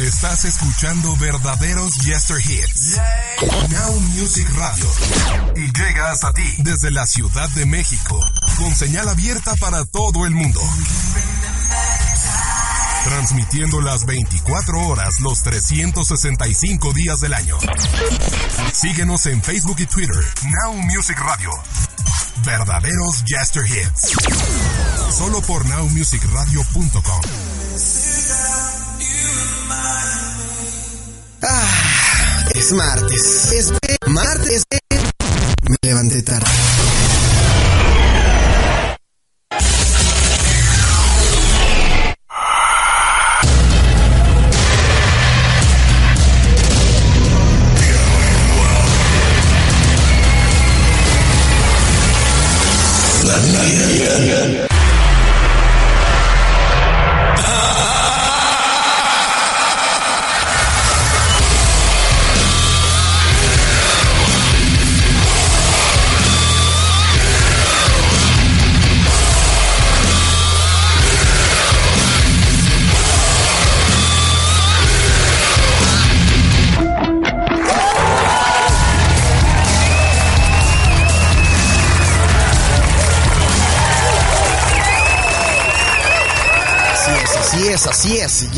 Estás escuchando verdaderos Yester Hits. Now Music Radio. Y llega hasta ti desde la Ciudad de México. Con señal abierta para todo el mundo. Transmitiendo las 24 horas los 365 días del año. Síguenos en Facebook y Twitter. Now Music Radio. Verdaderos Jester Hits. Solo por nowmusicradio.com. es martes. Es martes. Me levanté tarde.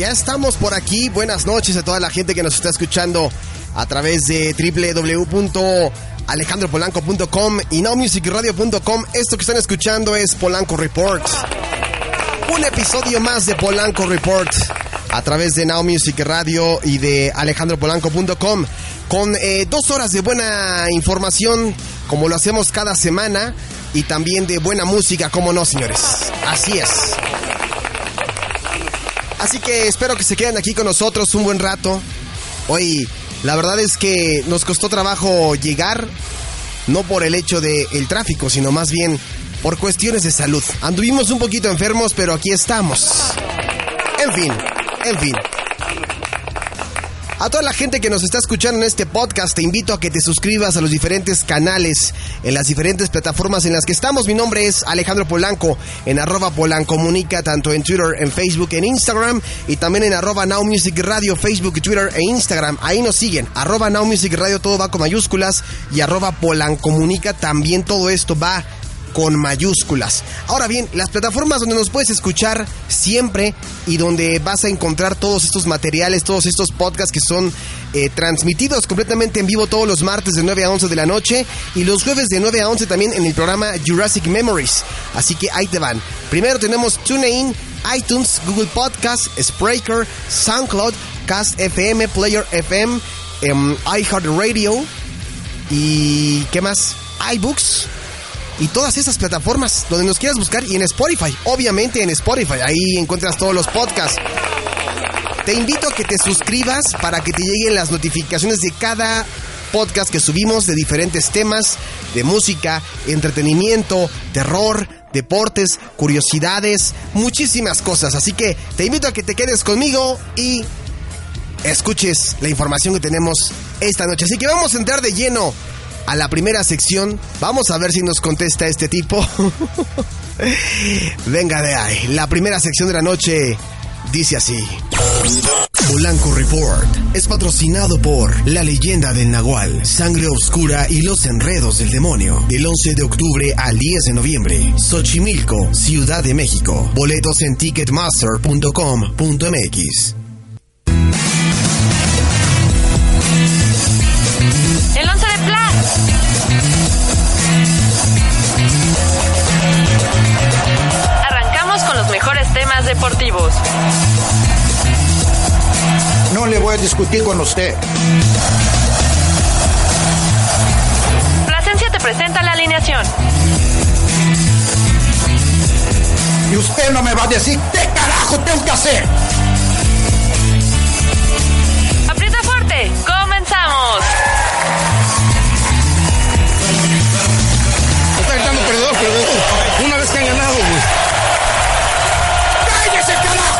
Ya estamos por aquí. Buenas noches a toda la gente que nos está escuchando a través de www.alejandropolanco.com y nowmusicradio.com. Esto que están escuchando es Polanco Report. Un episodio más de Polanco Report a través de Now Music Radio y de alejandropolanco.com con eh, dos horas de buena información como lo hacemos cada semana y también de buena música, como no, señores. Así es. Así que espero que se queden aquí con nosotros un buen rato. Hoy, la verdad es que nos costó trabajo llegar, no por el hecho del tráfico, sino más bien por cuestiones de salud. Anduvimos un poquito enfermos, pero aquí estamos. En fin, en fin. A toda la gente que nos está escuchando en este podcast, te invito a que te suscribas a los diferentes canales, en las diferentes plataformas en las que estamos. Mi nombre es Alejandro Polanco, en arroba Polancomunica, tanto en Twitter, en Facebook, en Instagram, y también en arroba Now Music Radio, Facebook, Twitter e Instagram. Ahí nos siguen, arroba Now Music Radio, todo va con mayúsculas, y arroba Polancomunica, también todo esto va con mayúsculas. Ahora bien, las plataformas donde nos puedes escuchar siempre y donde vas a encontrar todos estos materiales, todos estos podcasts que son eh, transmitidos completamente en vivo todos los martes de 9 a 11 de la noche y los jueves de 9 a 11 también en el programa Jurassic Memories. Así que ahí te van. Primero tenemos TuneIn, iTunes, Google Podcast, Spreaker, SoundCloud, Cast FM, Player FM, em, iHeartRadio y ¿qué más? iBooks y todas esas plataformas donde nos quieras buscar y en Spotify, obviamente en Spotify, ahí encuentras todos los podcasts. Te invito a que te suscribas para que te lleguen las notificaciones de cada podcast que subimos de diferentes temas, de música, entretenimiento, terror, deportes, curiosidades, muchísimas cosas. Así que te invito a que te quedes conmigo y escuches la información que tenemos esta noche. Así que vamos a entrar de lleno a la primera sección. Vamos a ver si nos contesta este tipo. Venga de ahí. La primera sección de la noche dice así. Polanco Report es patrocinado por La Leyenda del Nahual, Sangre Oscura y los Enredos del Demonio. Del 11 de octubre al 10 de noviembre. Xochimilco, Ciudad de México. Boletos en ticketmaster.com.mx. Arrancamos con los mejores temas deportivos. No le voy a discutir con usted. Plasencia te presenta la alineación. Y usted no me va a decir qué carajo tengo que hacer. Una vez que han ganado, güey. ¡Cállese, carajo!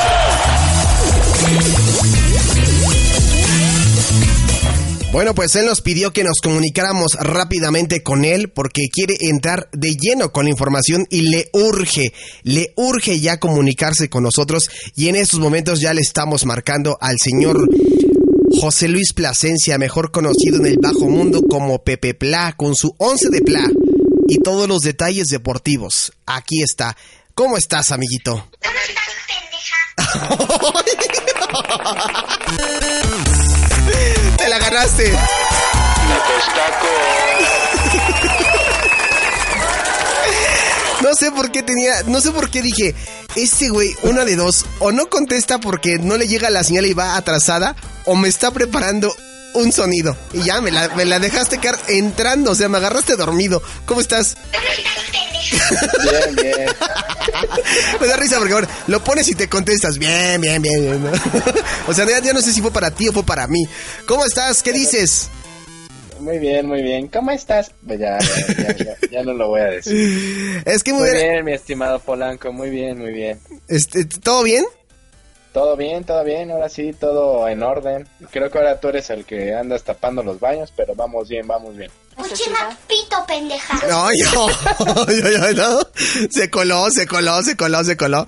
Bueno, pues él nos pidió que nos comunicáramos rápidamente con él porque quiere entrar de lleno con la información y le urge, le urge ya comunicarse con nosotros y en estos momentos ya le estamos marcando al señor José Luis Plasencia, mejor conocido en el bajo mundo como Pepe Pla, con su once de Pla y todos los detalles deportivos. Aquí está. ¿Cómo estás, amiguito? Te la ganaste. No sé por qué tenía, no sé por qué dije, este güey, una de dos, o no contesta porque no le llega la señal y va atrasada, o me está preparando un sonido. Y ya, me la, me la dejaste caer entrando, o sea, me agarraste dormido. ¿Cómo estás? Bien, bien. Me da risa porque lo pones y te contestas, bien, bien, bien. bien. o sea, ya, ya no sé si fue para ti o fue para mí. ¿Cómo estás? ¿Qué dices? Muy bien, muy bien. ¿Cómo estás? Pues ya, ya, ya, ya, ya no lo voy a decir. Es que muy Muy bien. bien, mi estimado Polanco. Muy bien, muy bien. Este, ¿Todo bien? Todo bien, todo bien. Ahora sí, todo en orden. Creo que ahora tú eres el que andas tapando los baños, pero vamos bien, vamos bien. Uchima pito, pendeja. No, yo, yo, yo, no. Se coló, se coló, se coló, se coló.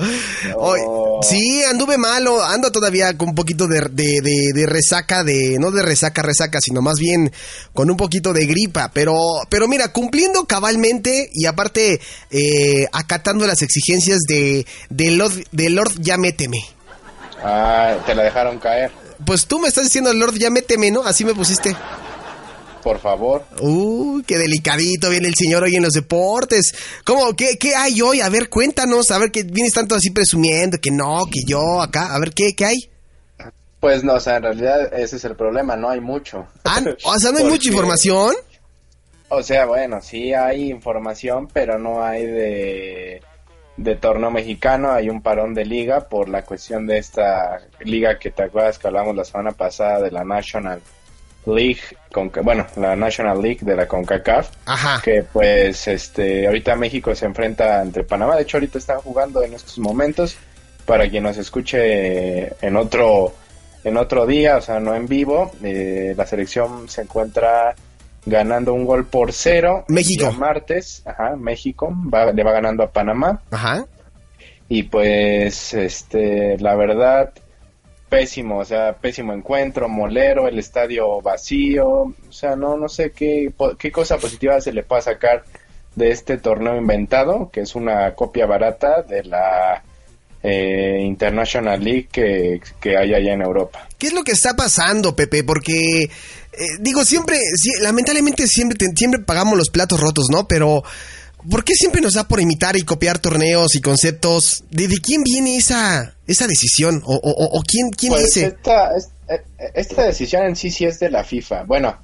Sí, anduve malo, ando todavía con un poquito de, de, de, de resaca, de, no de resaca, resaca, sino más bien con un poquito de gripa, pero, pero mira, cumpliendo cabalmente y aparte eh, acatando las exigencias de, de Lord, de Lord Ya Méteme. Ah, te la dejaron caer. Pues tú me estás diciendo Lord Ya Méteme, ¿no? Así me pusiste. Por favor. Uy, qué delicadito viene el señor hoy en los deportes. ¿Cómo? ¿Qué, qué hay hoy? A ver, cuéntanos. A ver, que vienes tanto así presumiendo que no, que yo acá. A ver, ¿qué, qué hay? Pues no, o sea, en realidad ese es el problema, no hay mucho. Ah, o sea, no hay mucha información. O sea, bueno, sí hay información, pero no hay de, de torneo mexicano, hay un parón de liga por la cuestión de esta liga que te acuerdas que hablamos la semana pasada de la National League, con, bueno, la National League de la CONCACAF, Ajá. que pues este ahorita México se enfrenta entre Panamá, de hecho ahorita están jugando en estos momentos, para quien nos escuche en otro en otro día, o sea, no en vivo, eh, la selección se encuentra ganando un gol por cero. México. El martes, ajá, México va- le va ganando a Panamá Ajá. y pues este la verdad pésimo, o sea, pésimo encuentro, molero, el estadio vacío, o sea, no no sé qué qué cosa positiva se le puede sacar de este torneo inventado, que es una copia barata de la eh, International League que, que hay allá en Europa. ¿Qué es lo que está pasando, Pepe? Porque, eh, digo, siempre, sí, lamentablemente siempre, siempre pagamos los platos rotos, ¿no? Pero, ¿por qué siempre nos da por imitar y copiar torneos y conceptos? ¿De, de quién viene esa, esa decisión? ¿O, o- o- o quién, quién Pues dice? esta, es- eh, esta decisión en sí sí es de la FIFA. Bueno,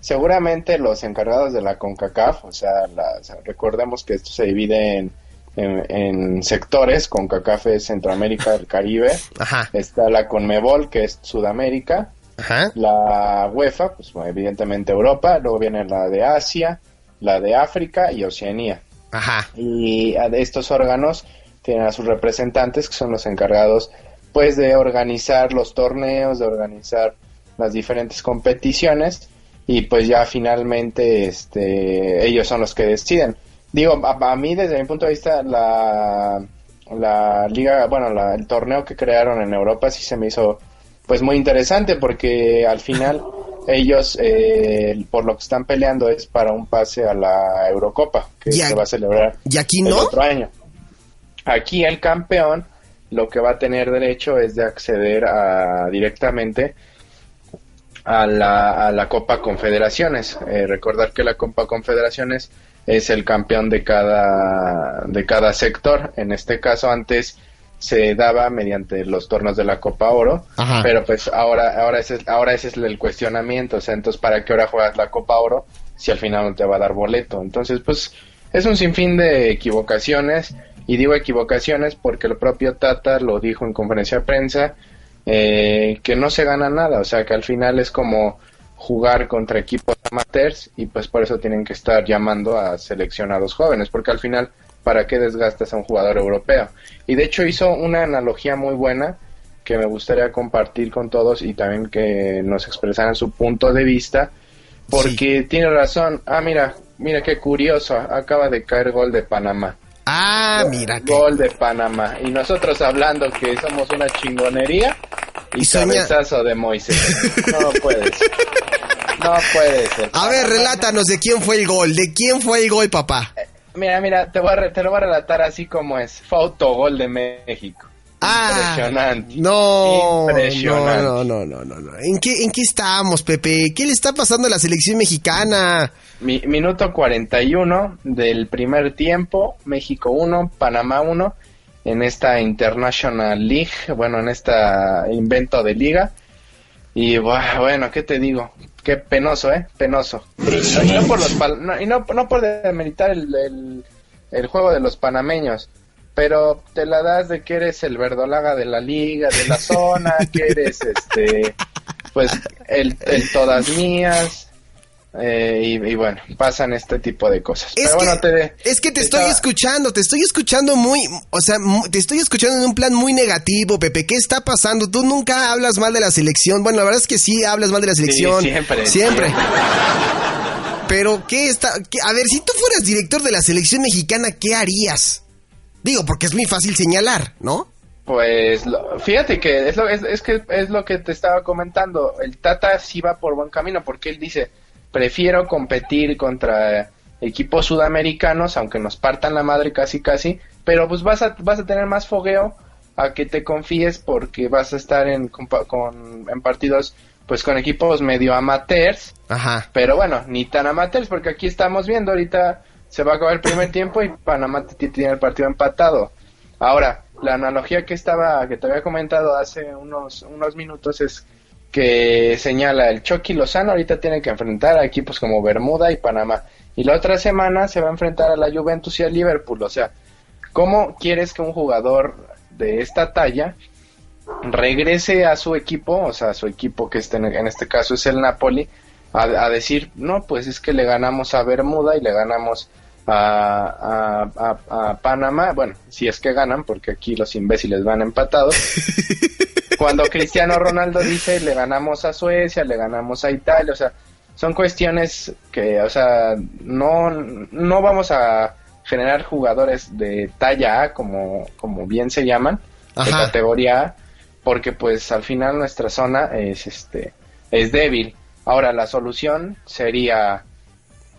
seguramente los encargados de la CONCACAF, o sea, la- o sea, recordemos que esto se divide en, en- en sectores, CONCACAF es Centroamérica, el Caribe, Ajá, está la CONMEBOL, que es Sudamérica, ajá. la UEFA, pues evidentemente Europa, luego viene la de Asia, la de África y Oceanía. Ajá. Y a de estos órganos tienen a sus representantes que son los encargados pues de organizar los torneos, de organizar las diferentes competiciones y pues ya finalmente este ellos son los que deciden. Digo, a, a mí desde mi punto de vista la la liga, bueno, la- el torneo que crearon en Europa sí se me hizo pues muy interesante porque al final ellos eh, por lo que están peleando es para un pase a la Eurocopa que se va a celebrar ¿Y aquí el otro año. Aquí el campeón lo que va a tener derecho es de acceder a, directamente a la, a la Copa Confederaciones. Eh, recordar que la Copa Confederaciones es el campeón de cada, de cada sector. En este caso antes se daba mediante los torneos de la Copa Oro, Ajá. pero pues ahora, ahora ese, es- ahora ese es el cuestionamiento, o sea, entonces ¿para qué hora juegas la Copa Oro si al final no te va a dar boleto? Entonces, pues es un sinfín de equivocaciones, y digo equivocaciones porque el propio Tata lo dijo en conferencia de prensa, eh, que no se gana nada, o sea, que al final es como jugar contra equipos amateurs y pues por eso tienen que estar llamando a seleccionados jóvenes, porque al final, ¿para qué desgastas a un jugador europeo? Y de hecho hizo una analogía muy buena que me gustaría compartir con todos y también que nos expresaran su punto de vista, porque tiene razón. Ah, mira, mira qué curioso, acaba de caer gol de Panamá. Ah, mira que. Gol de Panamá. Y nosotros hablando que somos una chingonería y, Y cabezazo de Moisés. No puede ser. No puede ser. A ver, relátanos de quién fue el gol. ¿De quién fue el gol, papá? Mira, mira, te, voy a, re- te lo voy a relatar así como es. Fue autogol de México. Ah, Impresionante. No, Impresionante. no, no, no, no, no. ¿En qué, ¿En qué estamos, Pepe? ¿Qué le está pasando a la selección mexicana? Mi- minuto 41 del primer tiempo, México 1, Panamá 1, en esta International League, bueno, en esta invento de liga. Y bueno, ¿qué te digo? Qué penoso, ¿eh? Penoso. Y no por, los pal- no, y no, no por demeritar el, el, el juego de los panameños, pero te la das de que eres el verdolaga de la liga, de la zona, que eres este, pues el, el todas mías. Eh, y, y bueno, pasan este tipo de cosas. Es Pero que, bueno, te, es que te estoy escuchando, te estoy escuchando muy, o sea, te estoy escuchando en un plan muy negativo, Pepe. ¿Qué está pasando? Tú nunca hablas mal de la selección. Bueno, la verdad es que sí hablas mal de la selección. siempre, Siempre. Pero, ¿qué está? qué- a ver, si tú fueras director de la selección mexicana, ¿qué harías? Digo, porque es muy fácil señalar, ¿no? Pues lo- fíjate que es, lo, es, es que es lo que te estaba comentando. El Tata sí va por buen camino porque él dice, prefiero competir contra equipos sudamericanos, aunque nos partan la madre casi casi, pero pues vas a, vas a tener más fogueo a que te confíes porque vas a estar en, compa- con, en partidos pues con equipos medio amateurs Ajá. pero bueno, ni tan amateurs, porque aquí estamos viendo, ahorita se va a acabar el primer tiempo y Panamá tiene el partido empatado. Ahora, la analogía que estaba, que te había comentado hace unos, unos minutos es que señala el Chucky Lozano ahorita tiene que enfrentar a equipos como Bermuda y Panamá. Y la otra semana se va a enfrentar a la Juventus y al Liverpool. O sea, ¿cómo quieres que un jugador de esta talla regrese a su equipo, o sea, a su equipo que este, en este caso es el Napoli, a, decir, no, pues es que le ganamos a Bermuda y le ganamos a- a Panamá, bueno, si es que ganan, porque aquí los imbéciles van empatados. Cuando Cristiano Ronaldo dice, le ganamos a Suecia, le ganamos a Italia, o sea, son cuestiones que, o sea, no, no vamos a generar jugadores de talla A, como, como bien se llaman, de categoría A, porque pues al final nuestra zona es este es débil. Ahora la solución sería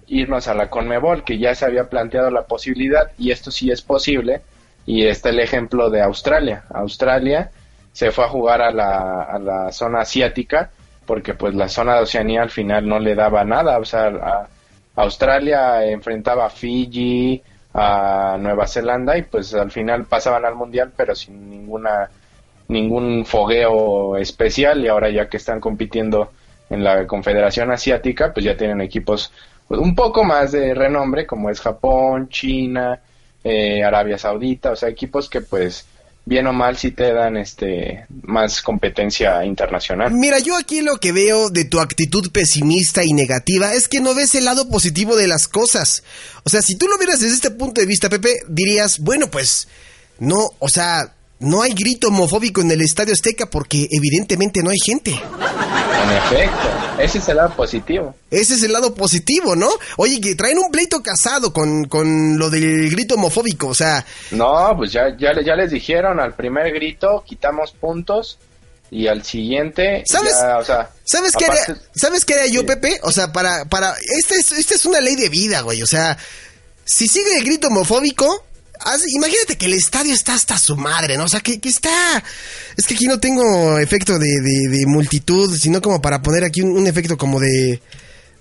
irnos a la Conmebol, que ya se había planteado la posibilidad y esto sí es posible y está el ejemplo de Australia. Australia se fue a jugar a la, a la zona asiática porque pues la zona de Oceanía al final no le daba nada, o sea, a- Australia enfrentaba a Fiji, a Nueva Zelanda y pues al final pasaban al mundial pero sin ninguna ningún fogueo especial y ahora ya que están compitiendo en la Confederación Asiática, pues ya tienen equipos pues, un poco más de renombre como es Japón, China, eh, Arabia Saudita, o sea, equipos que pues bien o mal sí te dan este más competencia internacional. Mira, yo aquí lo que veo de tu actitud pesimista y negativa es que no ves el lado positivo de las cosas. O sea, si tú lo vieras desde este punto de vista, Pepe, dirías, bueno, pues, no, o sea, no hay grito homofóbico en el Estadio Azteca porque evidentemente no hay gente. En efecto, ese es el lado positivo. Ese es el lado positivo, ¿no? Oye, que traen un pleito casado con, con lo del grito homofóbico, o sea, No, pues ya, ya, ya les dijeron, al primer grito quitamos puntos y al siguiente, ¿Sabes? ya, o sea, ¿Sabes qué, haría, ¿Sabes qué haría yo. Pepe? O sea, para, para, esta es, esta es una ley de vida, güey. O sea, si sigue el grito homofóbico, haz- imagínate que el estadio está hasta su madre, ¿no? O sea, que, que está, es que aquí no tengo efecto de, de- de multitud, sino como para poner aquí un, un efecto como de,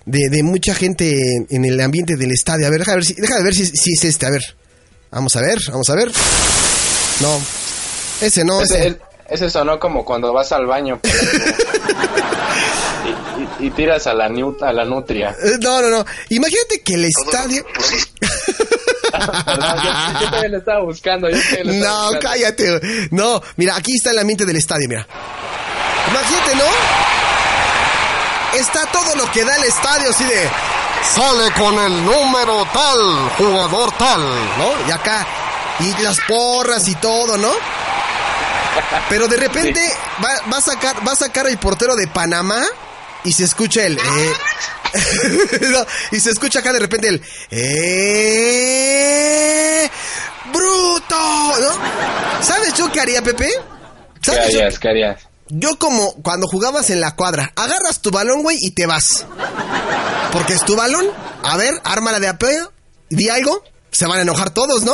de, de mucha gente en, el ambiente del estadio. A ver, deja ver si, deja de ver si, si es este, a ver. Vamos a ver, vamos a ver. No, ese no, ese. Ese, ese sonó como cuando vas al baño y, y- y tiras a la, a la nutria. Eh, No, no, no. Imagínate que el estadio. Perdón, yo, yo también lo estaba buscando. yo también lo estaba No, buscando. cállate. No, mira, aquí está el ambiente del estadio, mira. Imagínate, ¿no? Está todo lo que da el estadio, así de. Sale con el número tal, jugador tal, ¿no? Y acá. Y las porras y todo, ¿no? Pero de repente va, va a sacar, va a sacar el portero de Panamá y se escucha el eh, no, y se escucha acá de repente el eh, bruto, ¿no? ¿Sabes yo qué haría, Pepe? ¿Qué ¿Sabes yo? harías? ¿Qué harías? Yo como cuando jugabas en la cuadra, agarras tu balón, güey, y te vas. Porque es tu balón. A ver, ármala de apeo. Di algo. Se van a enojar todos, ¿no?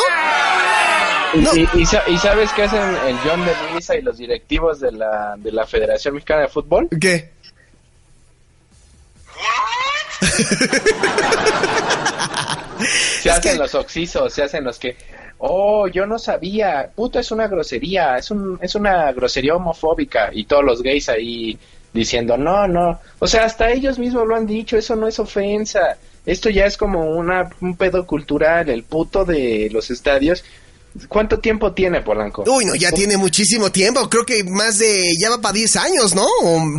No. ¿Y, y, sa- y sabes qué hacen el John de Luisa y los directivos de la, de la Federación Mexicana de Fútbol? ¿Qué? Se Es hacen que- los oxisos, se hacen los que... Oh, yo no sabía. Puto es una grosería, es, un, es una grosería homofóbica. Y todos los gays ahí diciendo, no, no. O sea, hasta ellos mismos lo han dicho, eso no es ofensa. Esto ya es como una, un pedo cultural, el puto de los estadios. ¿Cuánto tiempo tiene Polanco? Uy, no, ya tiene muchísimo tiempo. Creo que más de. Ya va para 10 años, ¿no?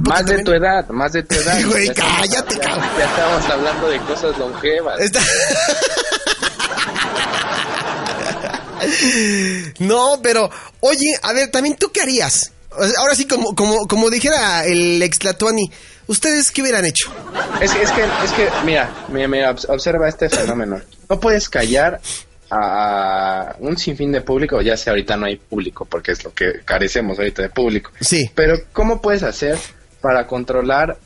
Más de tu edad, más de tu edad. Güey, cállate, cabrón. Ya estamos hablando de cosas longevas. Está- no, pero, oye, a ver, también tú qué harías. Ahora sí, como, como, como dijera el ex Tlatuani, ¿ustedes qué hubieran hecho? Es, que- es que, es que, mira, mira, mira, obs- observa este fenómeno. No puedes callar a un sinfín de público, ya sea ahorita no hay público, porque es lo que carecemos ahorita de público. Sí. Pero, ¿cómo puedes hacer para controlar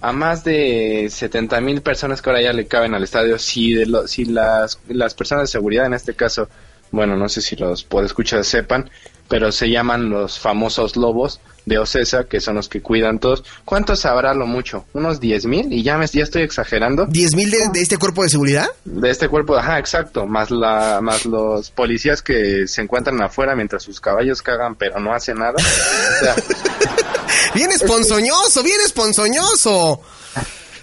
a más de 70 mil personas que ahora ya le caben al estadio si, de lo- si las, las personas de seguridad, en este caso, bueno, no sé si los escuchar sepan, pero se llaman los famosos lobos de Ocesa, que son los que cuidan todos. ¿Cuántos habrá lo mucho? ¿Unos 10 mil? Y ya, me, ya estoy exagerando. ¿10 mil de, de este cuerpo de seguridad? De este cuerpo, ajá, exacto, más la más los policías que se encuentran afuera mientras sus caballos cagan pero no hacen nada. O sea, Bien esponzoñoso, bien esponzoñoso.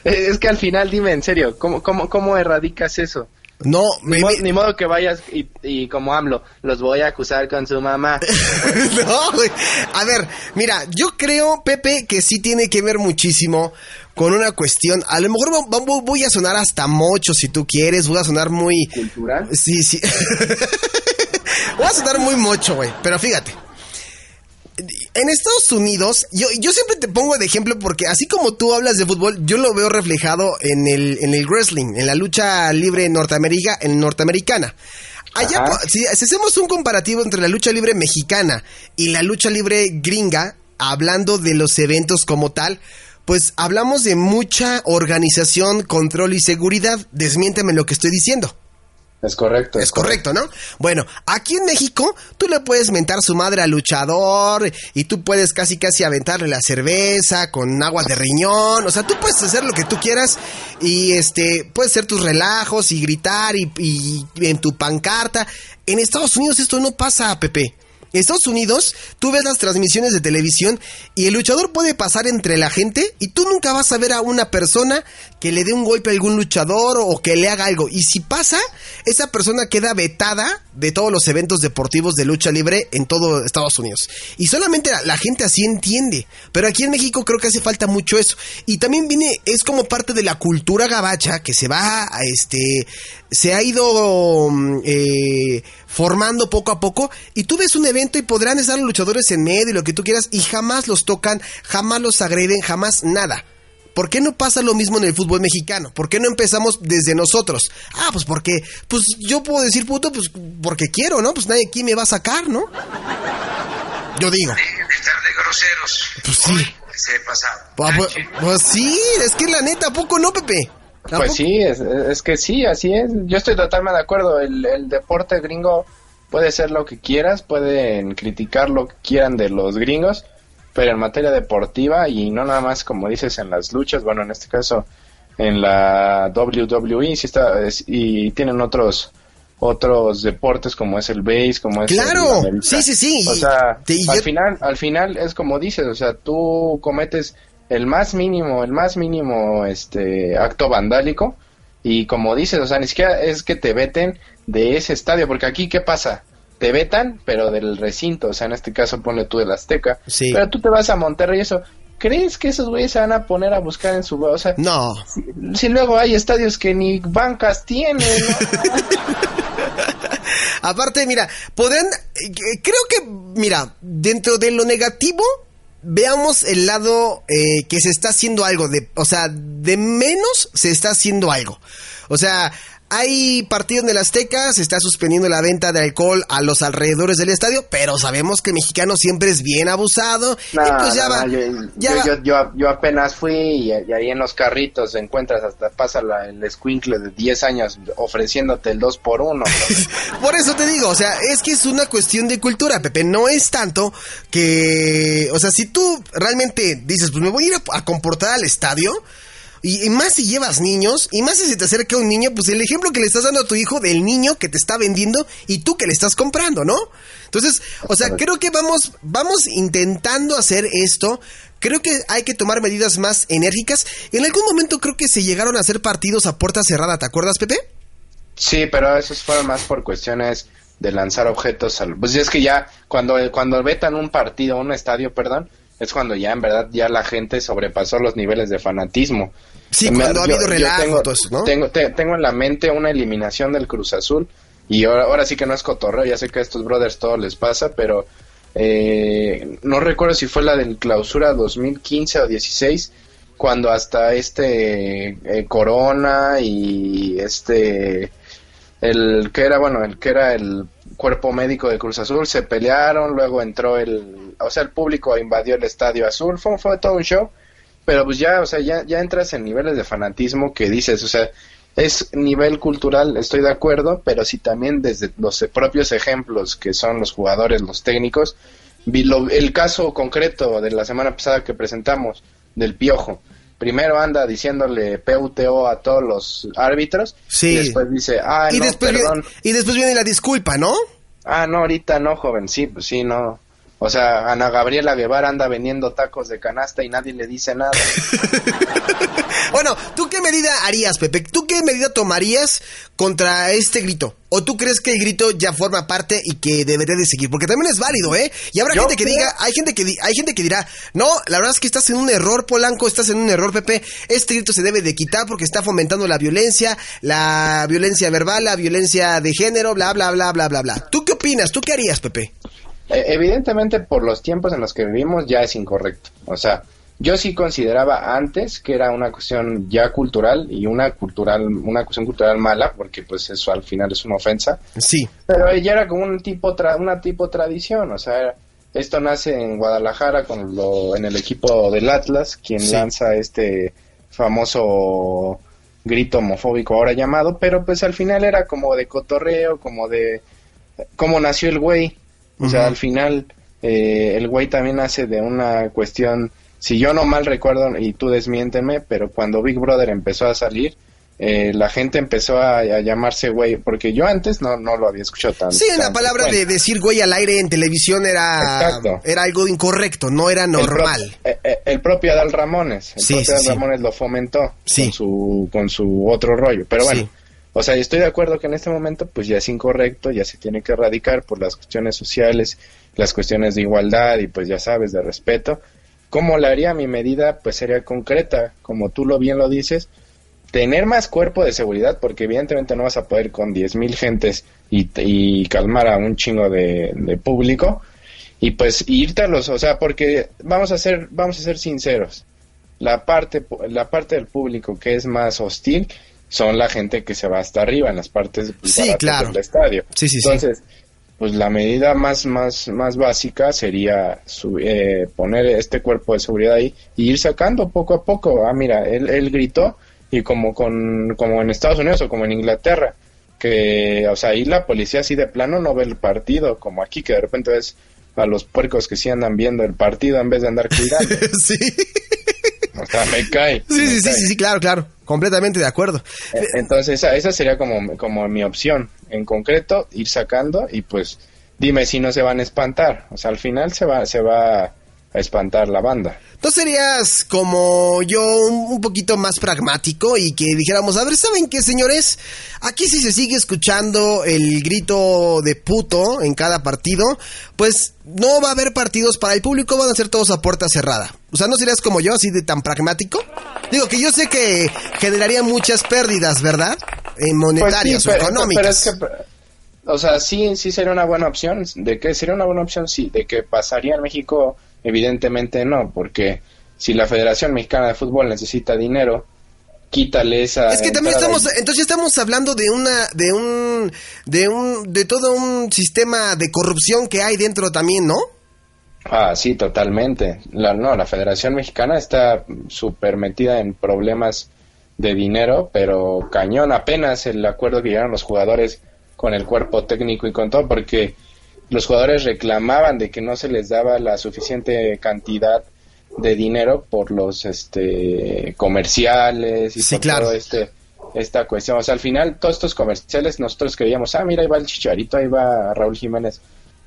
es que al final dime en serio, ¿cómo cómo cómo erradicas eso? No, Ni, me, mo- me- ni modo que vayas y, y como AMLO, los voy a acusar con su mamá. no, güey. A ver, mira, yo creo, Pepe, que sí tiene que ver muchísimo con una cuestión. A lo mejor voy a sonar hasta mocho si tú quieres. Voy a sonar muy. ¿Cultural? Sí, sí. voy a sonar muy mocho, güey. Pero fíjate. En Estados Unidos, yo, yo siempre te pongo de ejemplo porque así como tú hablas de fútbol, yo lo veo reflejado en el, en el wrestling, en la lucha libre norteamerica, en norteamericana. Allá, si hacemos un comparativo entre la lucha libre mexicana y la lucha libre gringa, hablando de los eventos como tal, pues hablamos de mucha organización, control y seguridad. Desmiénteme lo que estoy diciendo. Es correcto. Es correcto, ¿no? Bueno, aquí en México tú le puedes mentar su madre al luchador y tú puedes casi casi aventarle la cerveza con agua de riñón, o sea, tú puedes hacer lo que tú quieras y este puedes hacer tus relajos y gritar y, y en tu pancarta. En Estados Unidos esto no pasa, Pepe. Estados Unidos, tú ves las transmisiones de televisión y el luchador puede pasar entre la gente y tú nunca vas a ver a una persona que le dé un golpe a algún luchador o que le haga algo. Y si pasa, esa persona queda vetada de todos los eventos deportivos de lucha libre en todo Estados Unidos. Y solamente la, la gente así entiende. Pero aquí en México creo que hace falta mucho eso. Y también viene, es como parte de la cultura gabacha que se va a este, se ha ido mm, eh, formando poco a poco. Y tú ves un evento y podrán estar los luchadores en medio y lo que tú quieras y jamás los tocan, jamás los agreden, jamás nada. ¿Por qué no pasa lo mismo en el fútbol mexicano? ¿Por qué no empezamos desde nosotros? Ah, pues porque, pues yo puedo decir puto, pues porque quiero, ¿no? Pues nadie aquí me va a sacar, ¿no? Yo digo. Dejen de estar de groseros. Pues sí. Hoy se pasaron. Pues, pues- pues sí, es que la neta, ¿a poco no, Pepe? ¿A Pues sí, es, es que sí, así es. Yo estoy totalmente de acuerdo. El, el deporte gringo puede ser lo que quieras, pueden criticar lo que quieran de los gringos, pero en materia deportiva y no nada más como dices en las luchas, bueno, en este caso en la WWE sí está es- y tienen otros otros deportes como es el base, como es Claro, el sí, sí, sí, O sea, y al yo- final al final es como dices, o sea, tú cometes el más mínimo, el más mínimo este acto vandálico y como dices, o sea, ni siquiera es que te veten de ese estadio, porque aquí qué pasa? Te vetan, pero del recinto, o sea, en este caso ponle tú del Azteca, Sí. pero tú te vas a Monterrey y eso, ¿crees que esos güeyes se van a poner a buscar en su, o sea, No. si luego hay estadios que ni bancas tienen. Aparte, mira, podrán, eh, creo que, mira, dentro de lo negativo, veamos el lado eh, que se está haciendo algo, de, o sea, de menos se está haciendo algo. O sea, hay partido en el Azteca, se está suspendiendo la venta de alcohol a los alrededores del estadio, pero sabemos que el mexicano siempre es bien abusado. No, y pues ya no, va. no, yo, ya yo, va. yo- yo- yo apenas fui y, y ahí en los carritos encuentras hasta pasa la- el escuincle de 10 años ofreciéndote el 2 por 1 Por eso te digo, o sea, es que es una cuestión de cultura, Pepe. No es tanto que, o sea, si tú realmente dices, pues me voy a ir a, a comportar al estadio. Y, y más si llevas niños, y más si se te acerca un niño, pues el ejemplo que le estás dando a tu hijo del niño que te está vendiendo y tú que le estás comprando, ¿no? Entonces, o sea, creo que vamos, vamos intentando hacer esto. Creo que hay que tomar medidas más enérgicas. En algún momento creo que se llegaron a hacer partidos a puerta cerrada, ¿te acuerdas, Pepe? Sí, pero esos fueron más por cuestiones de lanzar objetos al... Pues es que ya cuando, cuando vetan un partido, un estadio, perdón, es cuando ya en verdad ya la gente sobrepasó los niveles de fanatismo. Sí, Me- cuando ha yo- habido relajo, tengo, eso, ¿no? Tengo, te- tengo en la mente una eliminación del Cruz Azul y ahora, ahora sí que no es cotorreo, ya sé que a estos brothers todo les pasa, pero eh, no recuerdo si fue la del clausura 2015 o 16 cuando hasta este eh, Corona y este el que era bueno el que era el cuerpo médico de Cruz Azul se pelearon luego entró el o sea el público invadió el estadio azul fue, fue todo un show pero pues ya o sea ya ya entras en niveles de fanatismo que dices o sea es nivel cultural estoy de acuerdo pero si también desde los propios ejemplos que son los jugadores los técnicos vi lo- el caso concreto de la semana pasada que presentamos del piojo primero anda diciéndole PUTO a todos los árbitros Sí. y después dice ah y, no después perdón viene, y después viene la disculpa, ¿no? ah no ahorita no joven sí pues sí no o sea Ana Gabriela Guevara anda vendiendo tacos de canasta y nadie le dice nada Bueno, ¿tú qué medida harías, Pepe? ¿Tú qué medida tomarías contra este grito? ¿O tú crees que el grito ya forma parte y que debería de seguir? Porque también es válido, ¿eh? Y habrá Yo gente que creo- diga, hay gente que di- hay gente que dirá, no, la verdad es que estás en un error, Polanco, estás en un error, Pepe. Este grito se debe de quitar porque está fomentando la violencia, la violencia verbal, la violencia de género, bla, bla, bla, bla, bla, bla. ¿Tú qué opinas? ¿Tú qué harías, Pepe? Eh, evidentemente por los tiempos en los que vivimos ya es incorrecto. O sea, yo sí consideraba antes que era una cuestión ya cultural y una cultural, una cuestión cultural mala, porque pues eso al final es una ofensa. Sí. Pero ya era como un tipo tra- una tipo tradición, o sea, esto nace en Guadalajara con lo, en el equipo del Atlas, quien Sí. lanza este famoso grito homofóbico ahora llamado, pero pues al final era como de cotorreo, como de cómo nació el güey. O sea, al final eh, el güey también nace de una cuestión, si yo no mal recuerdo, y tú desmiénteme, pero cuando Big Brother empezó a salir, eh, la gente empezó a, a llamarse güey, porque yo antes no, no lo había escuchado tan Sí, la palabra de decir güey al aire en televisión era, Exacto. era algo incorrecto, no era El pro- normal. eh, eh, El, propio Adal Ramones, el Sí, propio sí, Adal sí. Ramones lo fomentó con su con su otro rollo, pero bueno. O sea, estoy de acuerdo que en este momento pues ya es incorrecto, ya se tiene que erradicar por las cuestiones sociales, las cuestiones de igualdad y pues ya sabes de respeto. ¿Cómo la haría mi medida? Pues sería concreta, como tú lo bien lo dices, tener más cuerpo de seguridad, porque evidentemente no vas a poder con 10.000 gentes y, calmar a un chingo de, público y pues irte a los, o sea, porque vamos a ser, vamos a ser sinceros, la parte, la parte del público que es más hostil son la gente que se va hasta arriba en las partes pues, Sí, baratas claro. del estadio. Sí, sí, sí. Entonces, pues la medida más, más, más básica sería su- eh, poner este cuerpo de seguridad ahí y ir sacando poco a poco. Ah, mira, él, él gritó y como con, como en Estados Unidos o como en Inglaterra, que, o sea, ahí la policía así de plano no ve el partido, como aquí que de repente ves a los puercos que sí andan viendo el partido en vez de andar cuidando. sí. o sea, me cae. Sí, me sí, cae. sí, sí, claro, claro. Completamente de acuerdo. Eh, Entonces, esa, esa sería como, como mi opción. En concreto, ir sacando y pues dime si no se van a espantar. O sea, al final se va, se va a espantar la banda. ¿Tú serías como yo un poquito más pragmático y que dijéramos, a ver, ¿saben qué, señores? Aquí si se sigue escuchando el grito de puto en cada partido, pues no va a haber partidos para el público, van a ser todos a puerta cerrada. O sea, ¿no serías como yo, así de tan pragmático? Digo que yo sé que generaría muchas pérdidas, ¿verdad? Eh, monetarias Pues sí, o económicas. Pero es que, o sea, sí, sí sería una buena opción. ¿De qué sería una buena opción? Sí. ¿De que pasaría en México? Evidentemente no, porque si la Federación Mexicana de Fútbol necesita dinero, quítale esa. Es que también estamos, entonces estamos hablando de una, de un, de un, de todo un sistema de corrupción que hay dentro también, ¿no? Ah, sí, totalmente. La, no, la Federación Mexicana está súper metida en problemas de dinero, pero cañón apenas el acuerdo que llegaron los jugadores con el cuerpo técnico y con todo, porque los jugadores reclamaban de que no se les daba la suficiente cantidad de dinero por los este comerciales y Sí, por claro. todo este esta cuestión. O sea, al final todos estos comerciales nosotros creíamos, ah, mira, ahí va el Chicharito, ahí va Raúl Jiménez.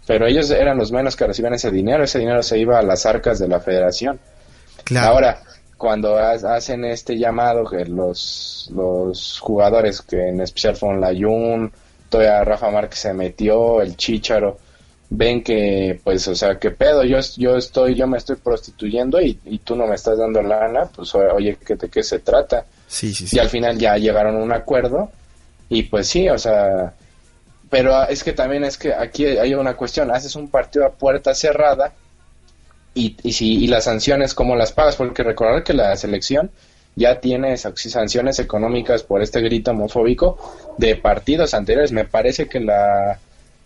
Pero ellos eran los menos que recibían ese dinero, ese dinero se iba a las arcas de la federación. Claro. Ahora, cuando ha- hacen este llamado que los, los jugadores, que en especial fueron la Jun, todavía Rafa Márquez se metió, el Chícharo, ven que, pues, o sea, qué pedo, yo, yo estoy, yo me estoy prostituyendo y, y tú no me estás dando lana, pues, oye, ¿qué, ¿de qué se trata? Sí, sí, sí. Y al final ya llegaron a un acuerdo y pues sí, o sea, pero es que también es que aquí hay una cuestión, haces un partido a puerta cerrada y, y, si, y las sanciones, ¿cómo las pagas? Porque recordar que la selección ya tiene sa- sanciones económicas por este grito homofóbico de partidos anteriores. Me parece que la,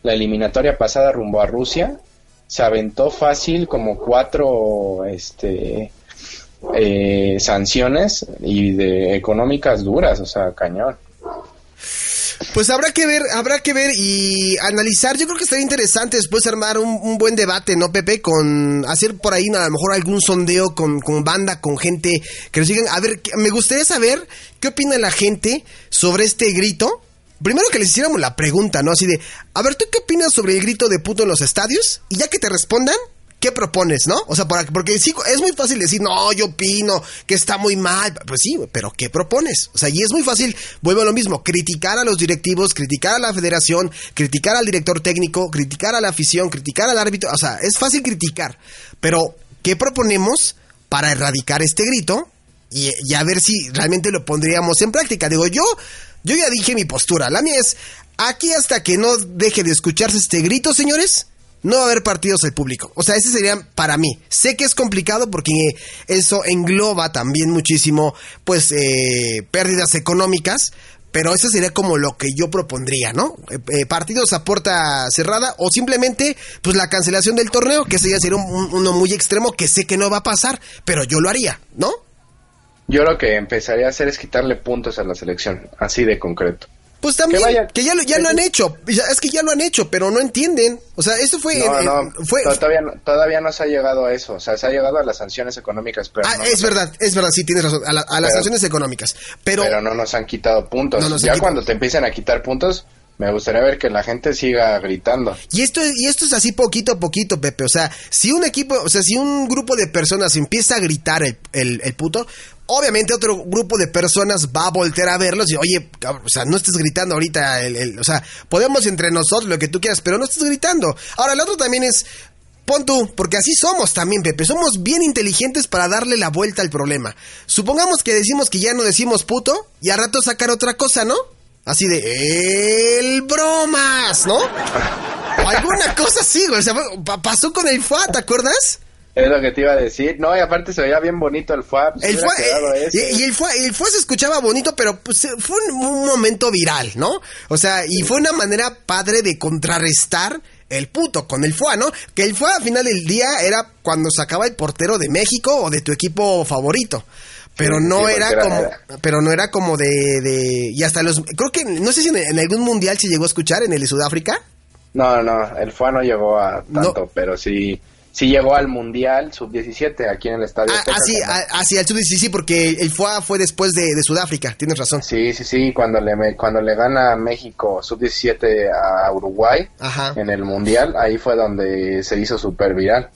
la eliminatoria pasada rumbo a Rusia se aventó fácil como cuatro este eh, sanciones y de económicas duras, o sea, cañón. Pues habrá que ver, habrá que ver y analizar. Yo creo que estaría interesante después armar un, buen debate, ¿no, Pepe? Con hacer por ahí a lo mejor algún sondeo con, con banda, con gente que nos digan. A ver, me gustaría saber qué opina la gente sobre este grito. Primero que les hiciéramos la pregunta, ¿no? Así de, a ver, ¿tú qué opinas sobre el grito de puto en los estadios? Y ya que te respondan, ¿qué propones, no? O sea, para- porque sí, es muy fácil decir, no, yo opino que está muy mal. Pues sí, pero ¿qué propones? O sea, y es muy fácil, vuelvo a lo mismo, criticar a los directivos, criticar a la federación, criticar al director técnico, criticar a la afición, criticar al árbitro. O sea, es fácil criticar. Pero, ¿qué proponemos para erradicar este grito? Y, y a ver si realmente lo pondríamos en práctica. Digo, yo, yo ya dije mi postura. La mía es, aquí hasta que no deje de escucharse este grito, señores, no va a haber partidos del público. O sea, ese sería para mí. Sé que es complicado porque eso engloba también muchísimo, pues, eh, pérdidas económicas. Pero eso sería como lo que yo propondría, ¿no? Eh, eh, partidos a puerta cerrada o simplemente, pues, la cancelación del torneo, que ese ya sería un- un- uno muy extremo que sé que no va a pasar, pero yo lo haría, ¿no? Yo lo que empezaría a hacer es quitarle puntos a la selección, así de concreto. Pues también, que, vaya- ya, lo, ya lo han hecho. Es que ya lo han hecho, pero no entienden. O sea, esto fue... No, en- no, fue todavía, no- todavía no se ha llegado a eso, o sea, se ha llegado a las sanciones económicas, pero, Ah, no, es verdad, es verdad, sí, tienes razón. A, la- a las Pero- sanciones económicas. Pero, pero no nos han quitado puntos. Ya quitado. cuando te empiecen a quitar puntos, me gustaría ver que la gente siga gritando. Y esto, es- y esto es así poquito a poquito, Pepe. O sea, si un equipo, o sea, si un grupo de personas empieza a gritar el, el, el puto, obviamente otro grupo de personas va a voltear a verlos y, oye, o sea, no estés gritando ahorita, el, o sea, podemos entre nosotros lo que tú quieras, pero no estés gritando. Ahora, el otro también es, pon tú, porque así somos también, Pepe. Somos bien inteligentes para darle la vuelta al problema. Supongamos que decimos que ya no decimos puto y a rato sacar otra cosa, ¿no? Así de, el bromas, ¿no? Alguna cosa así, güey. O sea, pa- pasó con el FUA, ¿te acuerdas? Es lo que te iba a decir. No, y aparte se veía bien bonito el FUAP. El FUA, eh, y, y el FUA, el FUA se escuchaba bonito, pero pues, fue un, un momento viral, ¿no? O sea, y fue una manera padre de contrarrestar el puto con el FUA, ¿no? Que el FUA al final del día era cuando sacaba el portero de México o de tu equipo favorito. Pero no sí, era era- como, era- pero no era como de, de, y hasta los, creo que, no sé si en, en algún mundial se llegó a escuchar, en el de Sudáfrica. No, no, el FUA no llegó a tanto, No. pero sí, sí llegó al Mundial Sub-17 aquí en el Estadio Ah, Azteca, ah, sí, ah, ah, sí, al sub sí, sí, porque el FUA fue después de, de Sudáfrica, tienes razón. Sí, sí, sí, cuando le, me- cuando le gana México Sub-17 a Uruguay Ajá. en el Mundial, ahí fue donde se hizo súper viral.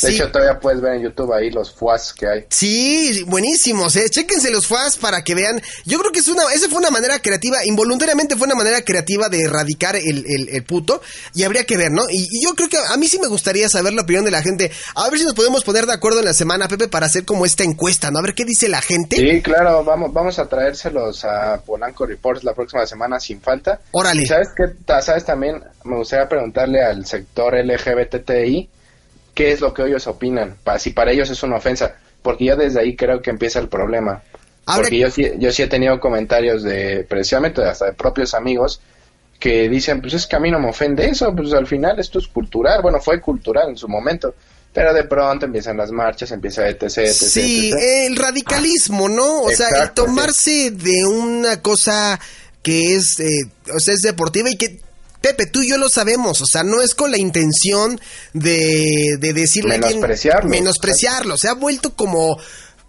De Sí. hecho, todavía puedes ver en YouTube ahí los fuas que hay. Sí, buenísimos, eh. Chéquense los FAS para que vean. Yo creo que es una, esa fue una manera creativa, involuntariamente fue una manera creativa de erradicar el, el, el puto. Y habría que ver, ¿no? Y, y yo creo que a mí sí me gustaría saber la opinión de la gente. A ver si nos podemos poner de acuerdo en la semana, Pepe, para hacer como esta encuesta, ¿no? A ver qué dice la gente. Sí, claro, vamos, vamos a traérselos a Polanco Reports la próxima semana sin falta. Órale. ¿Sabes qué? ¿Sabes también? Me gustaría preguntarle al sector LGBTI qué es lo que ellos opinan, si para ellos es una ofensa, porque ya desde ahí creo que empieza el problema. Porque yo sí, yo sí he tenido comentarios de, precisamente hasta de propios amigos, que dicen, pues es que a mí no me ofende eso, pues al final esto es cultural, bueno, fue cultural en su momento, pero de pronto empiezan las marchas, empieza etc, etc, Sí, etc. el radicalismo, ¿no? O sea, el tomarse de una cosa que es, eh, o sea, es deportiva y que, Pepe, tú y yo lo sabemos, o sea, no es con la intención de, de decirle a alguien- Menospreciarlo. menospreciarlo, se ha vuelto como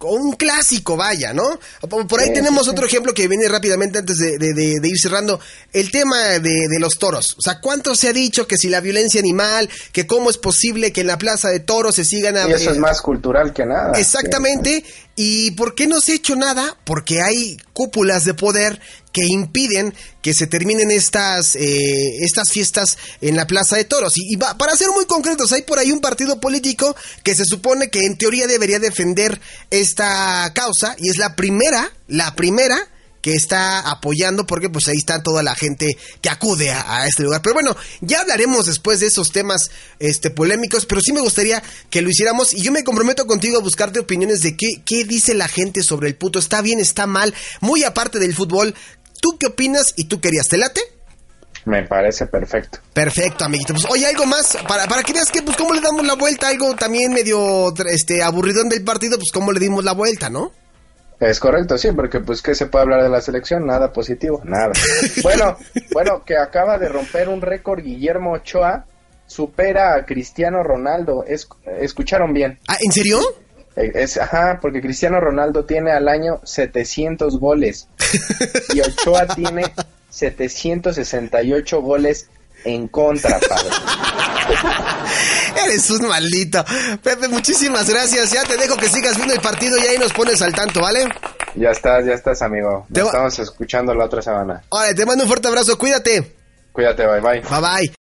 un clásico, vaya, ¿no? Por ahí Sí, tenemos sí, sí. otro ejemplo que viene rápidamente antes de, de- de- de ir cerrando. El tema de, de los toros. O sea, ¿cuánto se ha dicho que si la violencia animal, que cómo es posible que en la plaza de toros se sigan... a- Y eso es más cultural que nada. Exactamente. ¿Y por qué no se ha hecho nada? Porque hay cúpulas de poder que impiden que se terminen estas, eh, estas fiestas en la Plaza de Toros. Y, para ser muy concretos, hay por ahí un partido político que se supone que en teoría debería defender esta causa y es la primera, la primera que está apoyando porque pues ahí está toda la gente que acude a, a este lugar. Pero bueno, ya hablaremos después de esos temas este polémicos, pero sí me gustaría que lo hiciéramos y yo me comprometo contigo a buscarte opiniones de qué, qué dice la gente sobre el puto, está bien, está mal, muy aparte del fútbol. ¿Tú qué opinas y tú querías? ¿Te late? Me parece perfecto. Perfecto, amiguito. Pues, oye, algo más, para, para que veas que, pues, cómo le damos la vuelta, algo también medio, este, aburridón del partido, pues, cómo le dimos la vuelta, ¿no? Es correcto, sí, porque pues ¿qué se puede hablar de la selección? Nada positivo, nada. Bueno, bueno, que acaba de romper un récord Guillermo Ochoa, supera a Cristiano Ronaldo. Es, escucharon bien. Ah, ¿en serio? Eh, Es, ajá, porque Cristiano Ronaldo tiene al año 700 goles y Ochoa tiene 768 goles en contra, padre. Eres un maldito. Pepe, muchísimas gracias. Ya te dejo que sigas viendo el partido y ahí nos pones al tanto, ¿vale? Ya estás, ya estás, amigo. Te Nos estamos escuchando la otra semana. Órale, te mando un fuerte abrazo. Cuídate. Cuídate, bye bye. Bye bye.